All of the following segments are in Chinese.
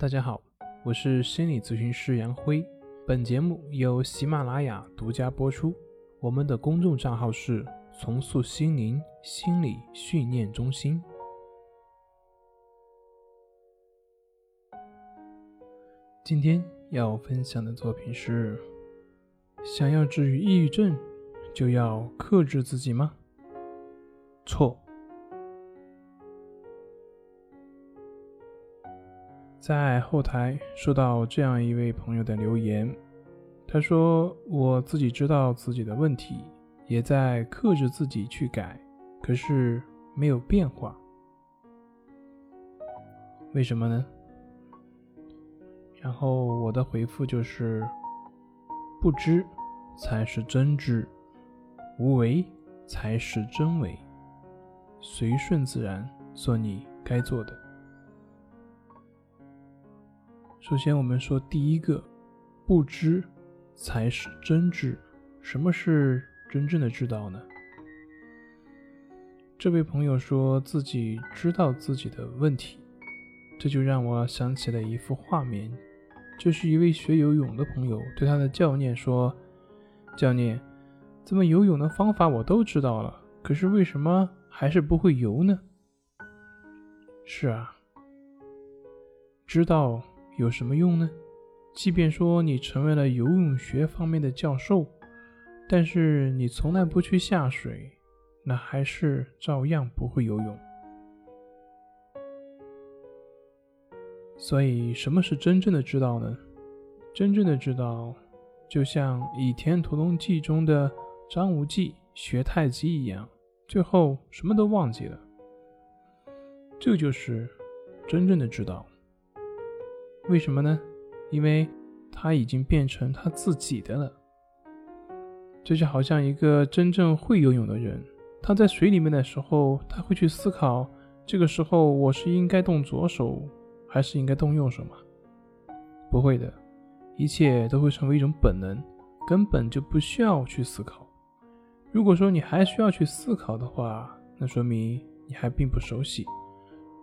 大家好，我是心理咨询师杨辉。本节目由喜马拉雅独家播出。我们的公众账号是“重塑心灵心理训练中心”。今天要分享的作品是：想要治愈抑郁症，就要克制自己吗？错。在后台收到这样一位朋友的留言，他说：“我自己知道自己的问题，也在克制自己去改，可是没有变化，为什么呢？”然后我的回复就是：“不知才是真知，无为才是真为，随顺自然，做你该做的。”首先，我们说第一个，不知才是真知。什么是真正的知道呢？这位朋友说自己知道自己的问题，这就让我想起了一幅画面。这是一位学游泳的朋友对他的教练说：“教练，怎么游泳的方法我都知道了，可是为什么还是不会游呢？”是啊，知道。有什么用呢？即便说你成为了游泳学方面的教授，但是你从来不去下水，那还是照样不会游泳。所以，什么是真正的知道呢？真正的知道，就像《倚天屠龙记》中的张无忌学太极一样，最后什么都忘记了。这就是真正的知道。为什么呢？因为他已经变成他自己的了。这就好像一个真正会游泳的人，他在水里面的时候，他会去思考：这个时候我是应该动左手，还是应该动右手吗？不会的，一切都会成为一种本能，根本就不需要去思考。如果说你还需要去思考的话，那说明你还并不熟悉，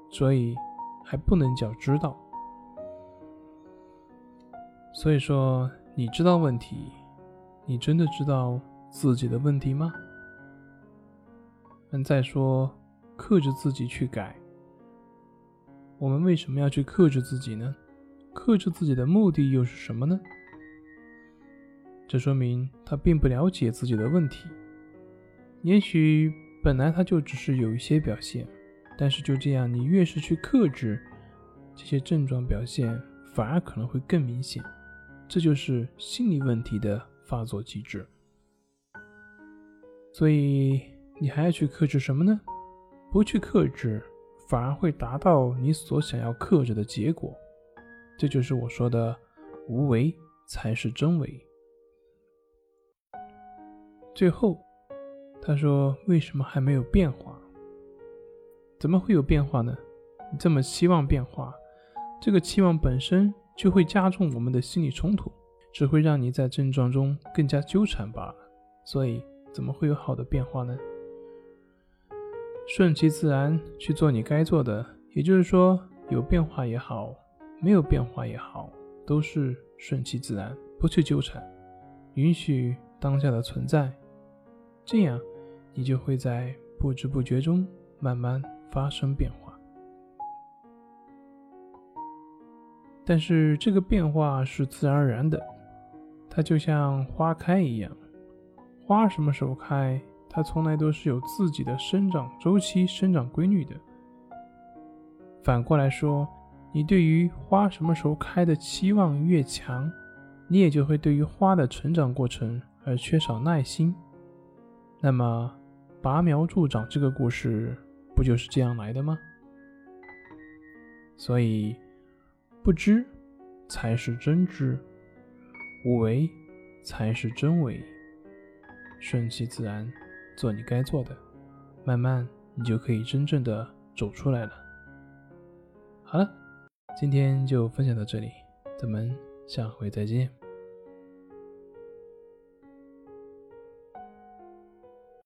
所以还不能叫知道。所以说，你知道问题，你真的知道自己的问题吗？嗯再说，克制自己去改，我们为什么要去克制自己呢？克制自己的目的又是什么呢？这说明他并不了解自己的问题。也许本来他就只是有一些表现，但是就这样，你越是去克制这些症状表现，反而可能会更明显。这就是心理问题的发作机制，所以你还要去克制什么呢？不去克制，反而会达到你所想要克制的结果。这就是我说的无为才是真为。最后，他说：“为什么还没有变化？怎么会有变化呢？你这么期望变化，这个期望本身。”就会加重我们的心理冲突，只会让你在症状中更加纠缠罢了。所以，怎么会有好的变化呢？顺其自然去做你该做的，也就是说，有变化也好，没有变化也好，都是顺其自然，不去纠缠，允许当下的存在，这样你就会在不知不觉中慢慢发生变化。但是这个变化是自然而然的，它就像花开一样，花什么时候开，它从来都是有自己的生长周期、生长规律的。反过来说，你对于花什么时候开的期望越强，你也就会对于花的成长过程而缺少耐心。那么，拔苗助长这个故事不就是这样来的吗？所以。不知才是真知，无为才是真为。顺其自然，做你该做的，慢慢你就可以真正的走出来了。好了，今天就分享到这里，咱们下回再见。